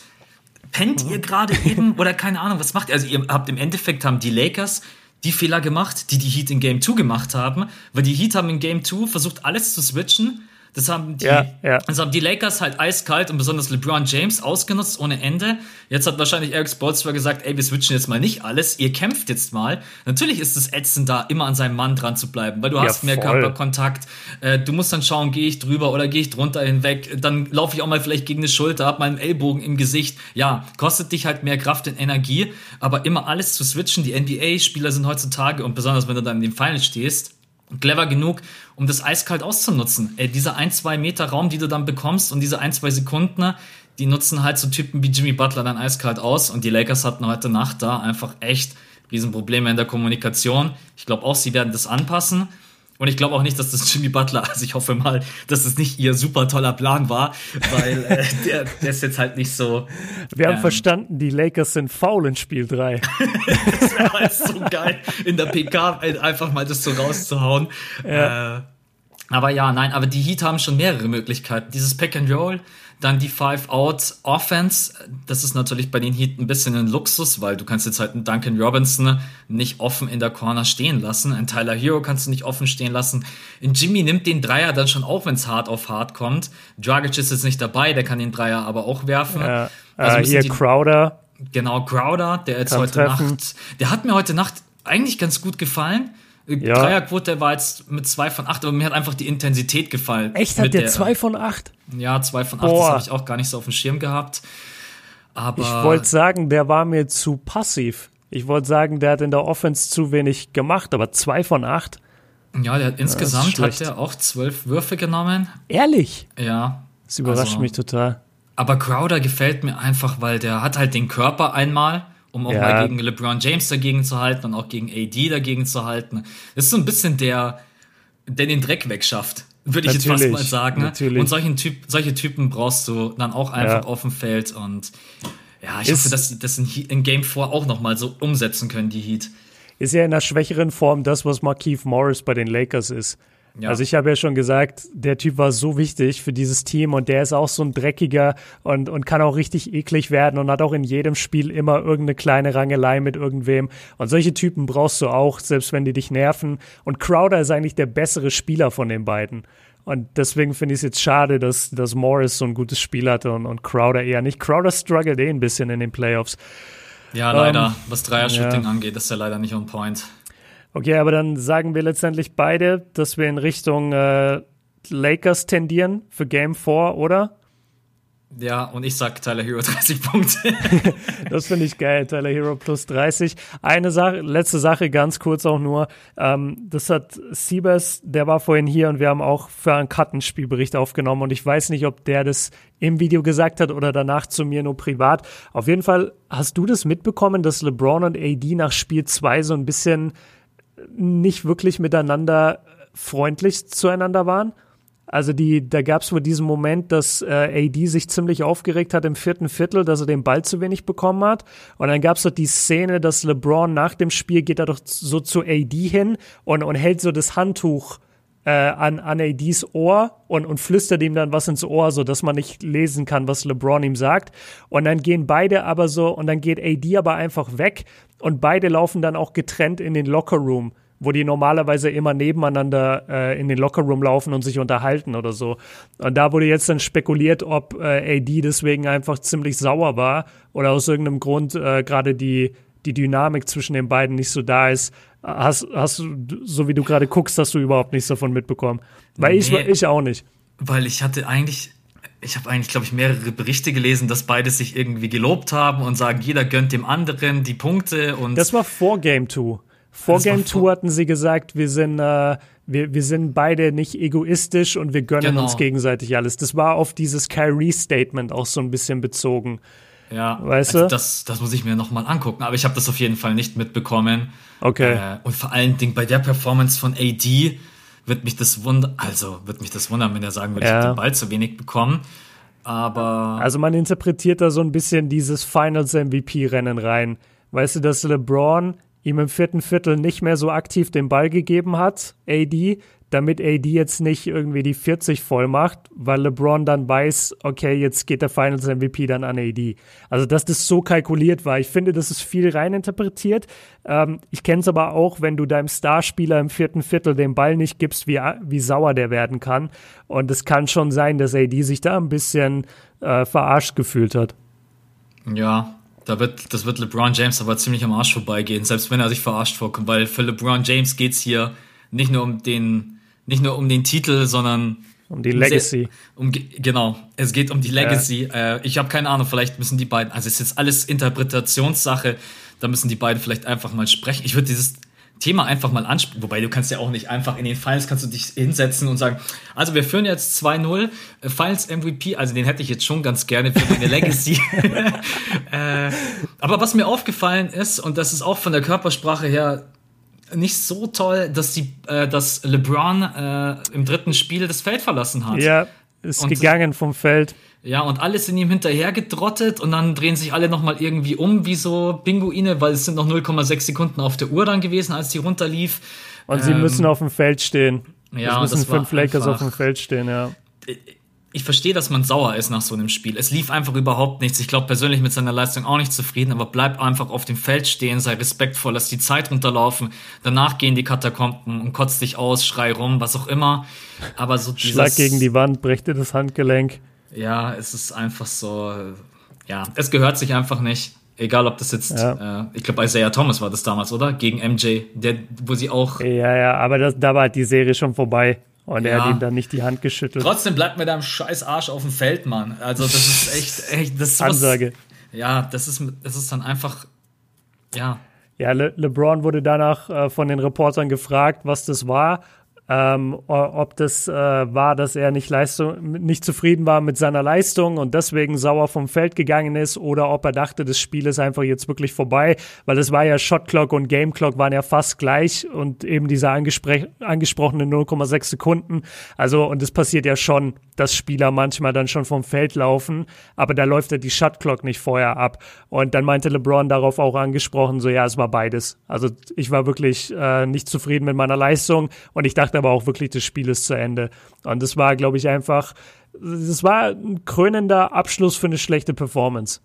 pennt ihr gerade eben oder keine Ahnung, was macht ihr? Also ihr habt im Endeffekt haben die Lakers die Fehler gemacht, die die Heat in Game 2 gemacht haben, weil die Heat haben in Game 2 versucht alles zu switchen das haben die, ja, ja. Das haben die Lakers halt eiskalt und besonders LeBron James ausgenutzt ohne Ende. Jetzt hat wahrscheinlich Eric Spoelstra gesagt, ey, wir switchen jetzt mal nicht alles, ihr kämpft jetzt mal. Natürlich ist es ätzend da, immer an seinem Mann dran zu bleiben, weil du ja, hast mehr voll. Körperkontakt. Äh, du musst dann schauen, gehe ich drüber oder gehe ich drunter hinweg. Dann laufe ich auch mal vielleicht gegen eine Schulter, hab meinen Ellbogen im Gesicht. Ja, kostet dich halt mehr Kraft und Energie, aber immer alles zu switchen. Die NBA-Spieler sind heutzutage und besonders wenn du dann in den Final stehst, clever genug, um das eiskalt auszunutzen. Ey, diese ein, zwei Meter Raum, die du dann bekommst und diese ein, zwei Sekunden, die nutzen halt so Typen wie Jimmy Butler dann eiskalt aus und die Lakers hatten heute Nacht da einfach echt Riesenprobleme in der Kommunikation. Ich glaube auch, sie werden das anpassen. Und ich glaube auch nicht, dass das Jimmy Butler, also ich hoffe mal, dass das nicht ihr super toller Plan war, weil äh, der, der ist jetzt halt nicht so. Wir ähm, haben verstanden, die Lakers sind faul in Spiel 3. das wäre halt so geil, in der PK einfach mal das so rauszuhauen. Ja. Äh, aber ja, nein, aber die Heat haben schon mehrere Möglichkeiten. Dieses Pick and Roll, dann die Five-Out-Offense, das ist natürlich bei den Heat ein bisschen ein Luxus, weil du kannst jetzt halt einen Duncan Robinson nicht offen in der Corner stehen lassen. Ein Tyler Hero kannst du nicht offen stehen lassen. Ein Jimmy nimmt den Dreier dann schon auch, wenn es hart auf hart kommt. Dragic ist jetzt nicht dabei, der kann den Dreier aber auch werfen. Ja, also äh, hier Crowder. Genau, Crowder, der jetzt heute treffen. Nacht, der hat mir heute Nacht eigentlich ganz gut gefallen. Ja. Dreierquote war jetzt mit 2 von 8, aber mir hat einfach die Intensität gefallen. Echt? Hat der 2 von 8? Ja, 2 von 8, Boah. das habe ich auch gar nicht so auf dem Schirm gehabt. Aber ich wollte sagen, der war mir zu passiv. Ich wollte sagen, der hat in der Offense zu wenig gemacht, aber 2 von 8. Ja, der hat insgesamt hat er auch 12 Würfe genommen. Ehrlich? Ja. Das überrascht also, mich total. Aber Crowder gefällt mir einfach, weil der hat halt den Körper einmal um auch ja. mal gegen LeBron James dagegen zu halten und auch gegen AD dagegen zu halten. Das ist so ein bisschen der, der den Dreck wegschafft, würde ich natürlich, jetzt fast mal sagen. Natürlich. Und solchen typ, solche Typen brauchst du dann auch einfach ja. auf dem Feld und ja, ich ist, hoffe, dass sie das in, in Game 4 auch nochmal so umsetzen können, die Heat. Ist ja in einer schwächeren Form das, was Markeith Morris bei den Lakers ist. Ja. Also ich habe ja schon gesagt, der Typ war so wichtig für dieses Team und der ist auch so ein dreckiger und, und kann auch richtig eklig werden und hat auch in jedem Spiel immer irgendeine kleine Rangelei mit irgendwem. Und solche Typen brauchst du auch, selbst wenn die dich nerven. Und Crowder ist eigentlich der bessere Spieler von den beiden. Und deswegen finde ich es jetzt schade, dass, dass Morris so ein gutes Spiel hatte und, und Crowder eher nicht. Crowder struggelt eh ein bisschen in den Playoffs. Ja, leider. Um, ähm, was Dreier-Shooting ja. angeht, ist er leider nicht on point. Okay, aber dann sagen wir letztendlich beide, dass wir in Richtung äh, Lakers tendieren für Game 4, oder? Ja, und ich sag Tyler Hero 30 Punkte. das finde ich geil, Tyler Hero plus 30. Eine Sache, letzte Sache, ganz kurz auch nur. Ähm, das hat Siebers, der war vorhin hier und wir haben auch für einen Kartenspielbericht aufgenommen und ich weiß nicht, ob der das im Video gesagt hat oder danach zu mir nur privat. Auf jeden Fall hast du das mitbekommen, dass LeBron und AD nach Spiel 2 so ein bisschen nicht wirklich miteinander freundlich zueinander waren. Also die, da gab es wohl diesen Moment, dass äh, AD sich ziemlich aufgeregt hat im vierten Viertel, dass er den Ball zu wenig bekommen hat. Und dann gab es doch die Szene, dass LeBron nach dem Spiel geht er doch so zu AD hin und, und hält so das Handtuch äh, an, an ADs Ohr und, und flüstert ihm dann was ins Ohr, so dass man nicht lesen kann, was LeBron ihm sagt. Und dann gehen beide aber so, und dann geht AD aber einfach weg und beide laufen dann auch getrennt in den Lockerroom wo die normalerweise immer nebeneinander äh, in den Lockerroom laufen und sich unterhalten oder so. Und da wurde jetzt dann spekuliert, ob äh, AD deswegen einfach ziemlich sauer war oder aus irgendeinem Grund äh, gerade die, die Dynamik zwischen den beiden nicht so da ist. Hast, hast du, so wie du gerade guckst, hast du überhaupt nichts davon mitbekommen. Weil nee, ich, ich auch nicht. Weil ich hatte eigentlich, ich habe eigentlich, glaube ich, mehrere Berichte gelesen, dass beide sich irgendwie gelobt haben und sagen, jeder gönnt dem anderen die Punkte und. Das war vor Game 2. Vor Game 2 hatten sie gesagt, wir sind, äh, wir, wir sind beide nicht egoistisch und wir gönnen genau. uns gegenseitig alles. Das war auf dieses Kyrie-Statement auch so ein bisschen bezogen. Ja, weißt also du? Das, das muss ich mir nochmal angucken, aber ich habe das auf jeden Fall nicht mitbekommen. Okay. Äh, und vor allen Dingen bei der Performance von AD wird mich das wundern, also wird mich das wundern, wenn er sagen würde, ja. ich habe den Ball zu wenig bekommen. Aber. Also man interpretiert da so ein bisschen dieses Finals MVP-Rennen rein. Weißt du, dass LeBron ihm im vierten Viertel nicht mehr so aktiv den Ball gegeben hat, AD, damit AD jetzt nicht irgendwie die 40 voll macht, weil LeBron dann weiß, okay, jetzt geht der Finals MVP dann an AD. Also, dass das so kalkuliert war. Ich finde, das ist viel reininterpretiert. Ähm, ich kenne es aber auch, wenn du deinem Starspieler im vierten Viertel den Ball nicht gibst, wie, wie sauer der werden kann. Und es kann schon sein, dass AD sich da ein bisschen äh, verarscht gefühlt hat. Ja, da wird, das wird LeBron James aber ziemlich am Arsch vorbeigehen, selbst wenn er sich verarscht vorkommt, weil für LeBron James geht's hier nicht nur um den nicht nur um den Titel, sondern um die Legacy. Um, genau, es geht um die Legacy. Ja. Äh, ich habe keine Ahnung, vielleicht müssen die beiden, also es ist jetzt alles Interpretationssache, da müssen die beiden vielleicht einfach mal sprechen. Ich würde dieses Thema einfach mal ansprechen, wobei du kannst ja auch nicht einfach in den Finals kannst du dich hinsetzen und sagen, also wir führen jetzt 2-0, äh, Finals MVP, also den hätte ich jetzt schon ganz gerne für meine Legacy. äh, aber was mir aufgefallen ist, und das ist auch von der Körpersprache her nicht so toll, dass die, äh, dass LeBron äh, im dritten Spiel das Feld verlassen hat. Ja, ist und, gegangen vom Feld. Ja, und alle sind ihm hinterher gedrottet und dann drehen sich alle nochmal irgendwie um, wie so Pinguine, weil es sind noch 0,6 Sekunden auf der Uhr dann gewesen, als die runterlief. Und ähm, sie müssen auf dem Feld stehen. Ja, es müssen fünf Lakers auf dem Feld stehen, ja. Ich verstehe, dass man sauer ist nach so einem Spiel. Es lief einfach überhaupt nichts. Ich glaube persönlich mit seiner Leistung auch nicht zufrieden, aber bleib einfach auf dem Feld stehen, sei respektvoll, lass die Zeit runterlaufen. Danach gehen die Katakomben und kotzt dich aus, schrei rum, was auch immer. Aber so dieses, Schlag gegen die Wand, brech dir das Handgelenk. Ja, es ist einfach so, ja, es gehört sich einfach nicht. Egal, ob das jetzt, ja. äh, ich glaube, Isaiah Thomas war das damals, oder? Gegen MJ, der, wo sie auch. Ja, ja, aber das, da war halt die Serie schon vorbei. Und ja. er hat ihm dann nicht die Hand geschüttelt. Trotzdem bleibt mir da ein scheiß Arsch auf dem Feld, Mann. Also das ist echt, echt das ist Ansage. Was, ja, das ist, das ist dann einfach, ja. Ja, Le LeBron wurde danach äh, von den Reportern gefragt, was das war ähm, ob das äh, war, dass er nicht, Leistung, nicht zufrieden war mit seiner Leistung und deswegen sauer vom Feld gegangen ist oder ob er dachte, das Spiel ist einfach jetzt wirklich vorbei, weil es war ja Shotclock und Gameclock waren ja fast gleich und eben diese angesprochenen 0,6 Sekunden. Also, und es passiert ja schon, dass Spieler manchmal dann schon vom Feld laufen, aber da läuft ja die Shotclock nicht vorher ab. Und dann meinte LeBron darauf auch angesprochen, so ja, es war beides. Also ich war wirklich äh, nicht zufrieden mit meiner Leistung und ich dachte aber auch wirklich, das Spiel ist zu Ende. Und das war, glaube ich, einfach, das war ein krönender Abschluss für eine schlechte Performance.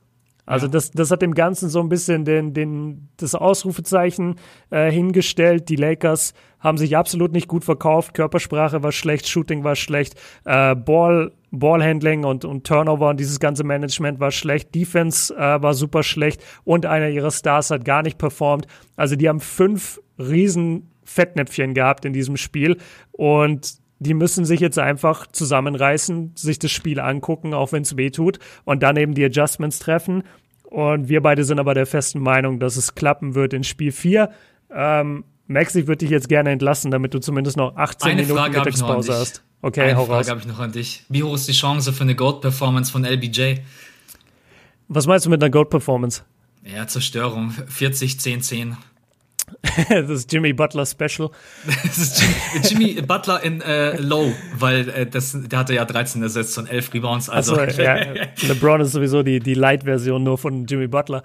Also ja. das, das hat dem Ganzen so ein bisschen den, den, das Ausrufezeichen äh, hingestellt. Die Lakers haben sich absolut nicht gut verkauft. Körpersprache war schlecht, Shooting war schlecht, äh, Ball, Ballhandling und, und Turnover und dieses ganze Management war schlecht. Defense äh, war super schlecht und einer ihrer Stars hat gar nicht performt. Also die haben fünf riesen Fettnäpfchen gehabt in diesem Spiel und die müssen sich jetzt einfach zusammenreißen, sich das Spiel angucken, auch wenn es weh tut und dann eben die Adjustments treffen. Und wir beide sind aber der festen Meinung, dass es klappen wird in Spiel 4. Ähm, Max, ich würde dich jetzt gerne entlassen, damit du zumindest noch 18 eine Minuten Frage Mittagspause hast. Okay, eine hau Frage habe ich noch an dich. Wie hoch ist die Chance für eine Gold-Performance von LBJ? Was meinst du mit einer Gold-Performance? Ja, Zerstörung. 40, 10, 10. das ist Jimmy Butler Special. das ist Jimmy, Jimmy Butler in äh, Low, weil äh, das, der hatte ja 13 ersetzt und 11 Rebounds. Also. also ja, LeBron ist sowieso die, die Light-Version nur von Jimmy Butler.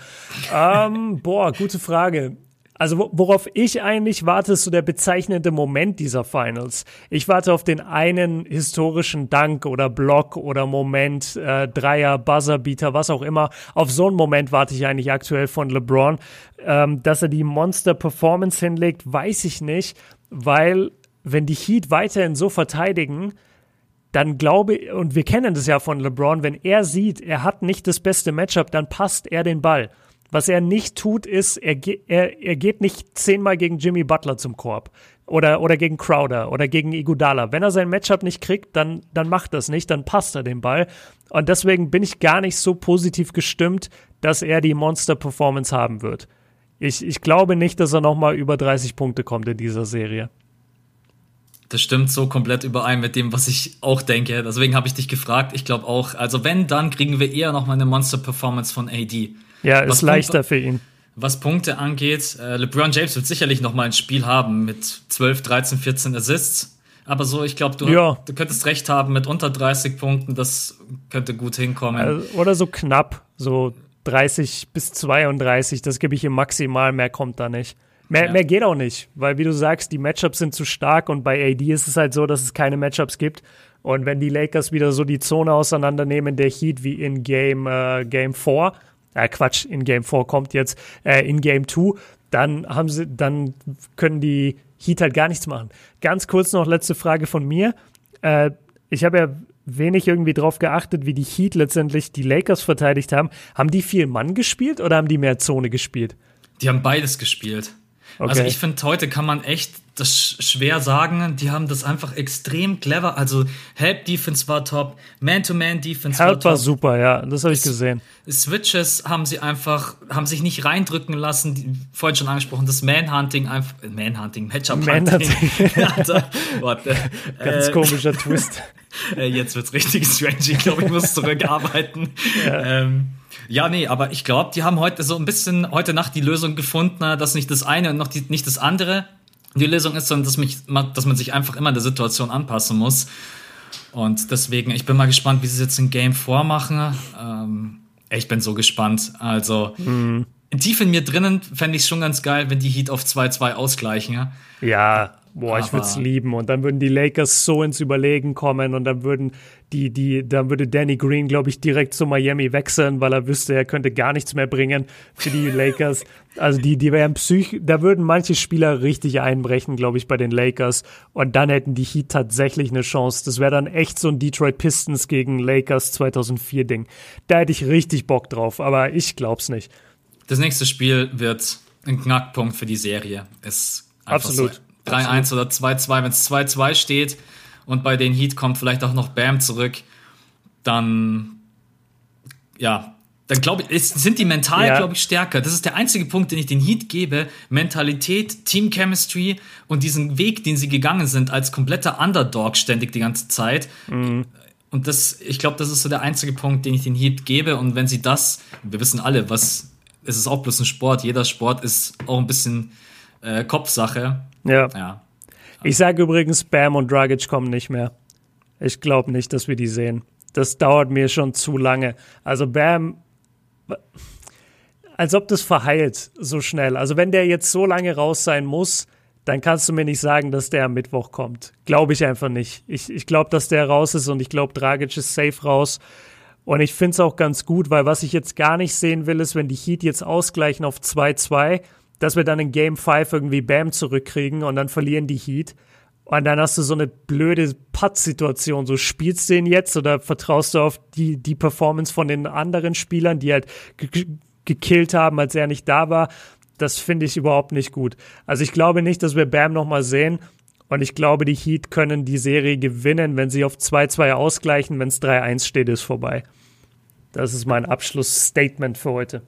Ähm, boah, gute Frage. Also worauf ich eigentlich warte, ist so der bezeichnende Moment dieser Finals. Ich warte auf den einen historischen Dank oder Block oder Moment, äh, Dreier, Buzzerbeater, was auch immer. Auf so einen Moment warte ich eigentlich aktuell von LeBron. Ähm, dass er die Monster-Performance hinlegt, weiß ich nicht, weil wenn die Heat weiterhin so verteidigen, dann glaube, und wir kennen das ja von LeBron, wenn er sieht, er hat nicht das beste Matchup, dann passt er den Ball. Was er nicht tut, ist, er, er, er geht nicht zehnmal gegen Jimmy Butler zum Korb oder, oder gegen Crowder oder gegen Igudala. Wenn er sein Matchup nicht kriegt, dann, dann macht das nicht, dann passt er den Ball. Und deswegen bin ich gar nicht so positiv gestimmt, dass er die Monster-Performance haben wird. Ich, ich glaube nicht, dass er nochmal über 30 Punkte kommt in dieser Serie. Das stimmt so komplett überein mit dem, was ich auch denke. Deswegen habe ich dich gefragt. Ich glaube auch, also wenn, dann kriegen wir eher nochmal eine Monster-Performance von AD. Ja, ist was leichter Punkte, für ihn. Was Punkte angeht, äh, LeBron James wird sicherlich noch mal ein Spiel haben mit 12, 13, 14 Assists. Aber so, ich glaube, du, Ja. du könntest recht haben mit unter 30 Punkten, das könnte gut hinkommen. Also, oder so knapp, so 30 bis 32, das gebe ich ihm maximal, mehr kommt da nicht. Mehr, Ja. mehr geht auch nicht, weil wie du sagst, die Matchups sind zu stark und bei AD ist es halt so, dass es keine Matchups gibt. Und wenn die Lakers wieder so die Zone auseinandernehmen, der Heat wie in Game, äh, Game 4, äh, Quatsch, in Game 4 kommt jetzt, äh, in Game 2, dann haben sie, dann können die Heat halt gar nichts machen. Ganz kurz noch letzte Frage von mir. Äh, ich habe ja wenig irgendwie drauf geachtet, wie die Heat letztendlich die Lakers verteidigt haben. Haben die viel Mann gespielt oder haben die mehr Zone gespielt? Die haben beides gespielt. Also Okay. ich finde, heute kann man echt das sch- schwer sagen. Die haben das einfach extrem clever. Also Help Defense war top, Man-to-Man-Defense war Help war top. super, ja, das habe ich gesehen. Switches haben sie einfach, haben sich nicht reindrücken lassen. Die, vorhin schon angesprochen, das Manhunting einfach, Manhunting, Matchup-Hunting. Manhunting. Alter, warte. Ganz Äh, komischer Twist. äh, jetzt wird's richtig strange. Ich glaube, ich muss zurückarbeiten. Ja. Ähm, ja, nee, aber ich glaube, die haben heute so ein bisschen heute Nacht die Lösung gefunden, dass nicht das eine und noch die, nicht das andere die Lösung ist, sondern dass, mich, dass man sich einfach immer der Situation anpassen muss. Und deswegen, ich bin mal gespannt, wie sie es jetzt in Game 4 machen. Ähm, ich bin so gespannt. Also, tief in mir drinnen fände ich es schon ganz geil, wenn die Heat auf 2-2 ausgleichen. Ja? Ja, boah, ich würde es lieben. Und dann würden die Lakers so ins Überlegen kommen und dann würden die, die, dann würde Danny Green, glaube ich, direkt zu Miami wechseln, weil er wüsste, er könnte gar nichts mehr bringen für die Lakers. Also die, die wären psych, da würden manche Spieler richtig einbrechen, glaube ich, bei den Lakers. Und dann hätten die Heat tatsächlich eine Chance. Das wäre dann echt so ein Detroit Pistons gegen Lakers 2004 Ding. Da hätte ich richtig Bock drauf, aber ich glaub's nicht. Das nächste Spiel wird ein Knackpunkt für die Serie. Ist Absolut. so 3-1 oder 2-2. Wenn es 2-2 steht und bei den Heat kommt vielleicht auch noch Bam zurück, dann ja, dann glaube ich, sind die mental, Ja. glaube ich, stärker. Das ist der einzige Punkt, den ich den Heat gebe. Mentalität, Team Chemistry und diesen Weg, den sie gegangen sind, als kompletter Underdog ständig die ganze Zeit. Und das, ich glaube, das ist so der einzige Punkt, den ich den Heat gebe. Und wenn sie das, wir wissen alle, was, es ist auch bloß ein Sport. Jeder Sport ist auch ein bisschen äh, Kopfsache. Ja. Ja. Ich sage übrigens, Bam und Dragic kommen nicht mehr. Ich glaube nicht, dass wir die sehen. Das dauert mir schon zu lange. Also Bam, als ob das verheilt so schnell. Also wenn der jetzt so lange raus sein muss, dann kannst du mir nicht sagen, dass der am Mittwoch kommt. Glaube ich einfach nicht. Ich, ich glaube, dass der raus ist und ich glaube, Dragic ist safe raus. Und ich finde es auch ganz gut, weil was ich jetzt gar nicht sehen will, ist, wenn die Heat jetzt ausgleichen auf 2-2, dass wir dann in Game 5 irgendwie Bam zurückkriegen und dann verlieren die Heat. Und dann hast du so eine blöde Putt-Situation. So spielst du ihn jetzt oder vertraust du auf die, die Performance von den anderen Spielern, die halt ge ge- gekillt haben, als er nicht da war? Das finde ich überhaupt nicht gut. Also ich glaube nicht, dass wir Bam nochmal sehen. Und ich glaube, die Heat können die Serie gewinnen, wenn sie auf 2-2 ausgleichen. Wenn es 3-1 steht, ist vorbei. Das ist mein Abschlussstatement für heute.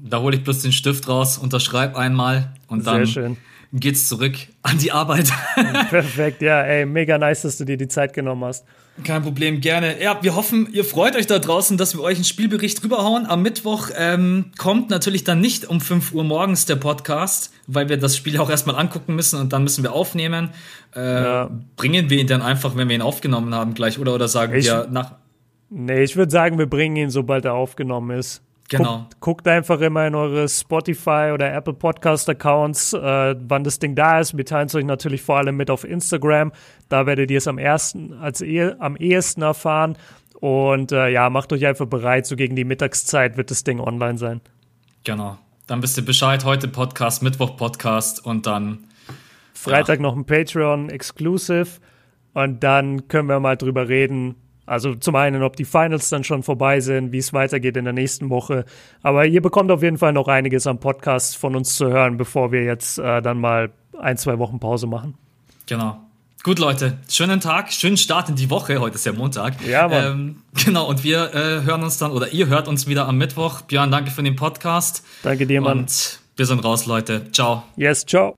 Da hole ich bloß den Stift raus, unterschreib einmal und Sehr dann schön. geht's zurück an die Arbeit. Perfekt, ja, ey, mega nice, dass du dir die Zeit genommen hast. Kein Problem, gerne. Ja, wir hoffen, ihr freut euch da draußen, dass wir euch einen Spielbericht rüberhauen. Am Mittwoch ähm, kommt natürlich dann nicht um 5 Uhr morgens der Podcast, weil wir das Spiel auch erstmal angucken müssen und dann müssen wir aufnehmen. Äh, Ja. Bringen wir ihn dann einfach, wenn wir ihn aufgenommen haben, gleich, oder? Oder sagen Ich- wir nach. Nee, ich würde sagen, wir bringen ihn, sobald er aufgenommen ist. Genau. Guckt, guckt einfach immer in eure Spotify oder Apple Podcast Accounts, äh, wann das Ding da ist. Wir teilen es euch natürlich vor allem mit auf Instagram. Da werdet ihr es am ersten, als eh, am ehesten erfahren. Und äh, ja, macht euch einfach bereit. So gegen die Mittagszeit wird das Ding online sein. Genau. Dann wisst ihr Bescheid. Heute Podcast, Mittwoch Podcast und dann. Freitag noch ein Patreon Exclusive. Und dann können wir mal drüber reden. Also zum einen, ob die Finals dann schon vorbei sind, wie es weitergeht in der nächsten Woche. Aber ihr bekommt auf jeden Fall noch einiges am Podcast von uns zu hören, bevor wir jetzt äh, dann mal ein, zwei Wochen Pause machen. Genau. Gut, Leute, schönen Tag, schönen Start in die Woche. Heute ist ja Montag. Ja, Mann. Ähm, genau, und wir äh, hören uns dann, oder ihr hört uns wieder am Mittwoch. Björn, danke für den Podcast. Danke dir, Mann. Und wir sind raus, Leute. Ciao. Yes, ciao.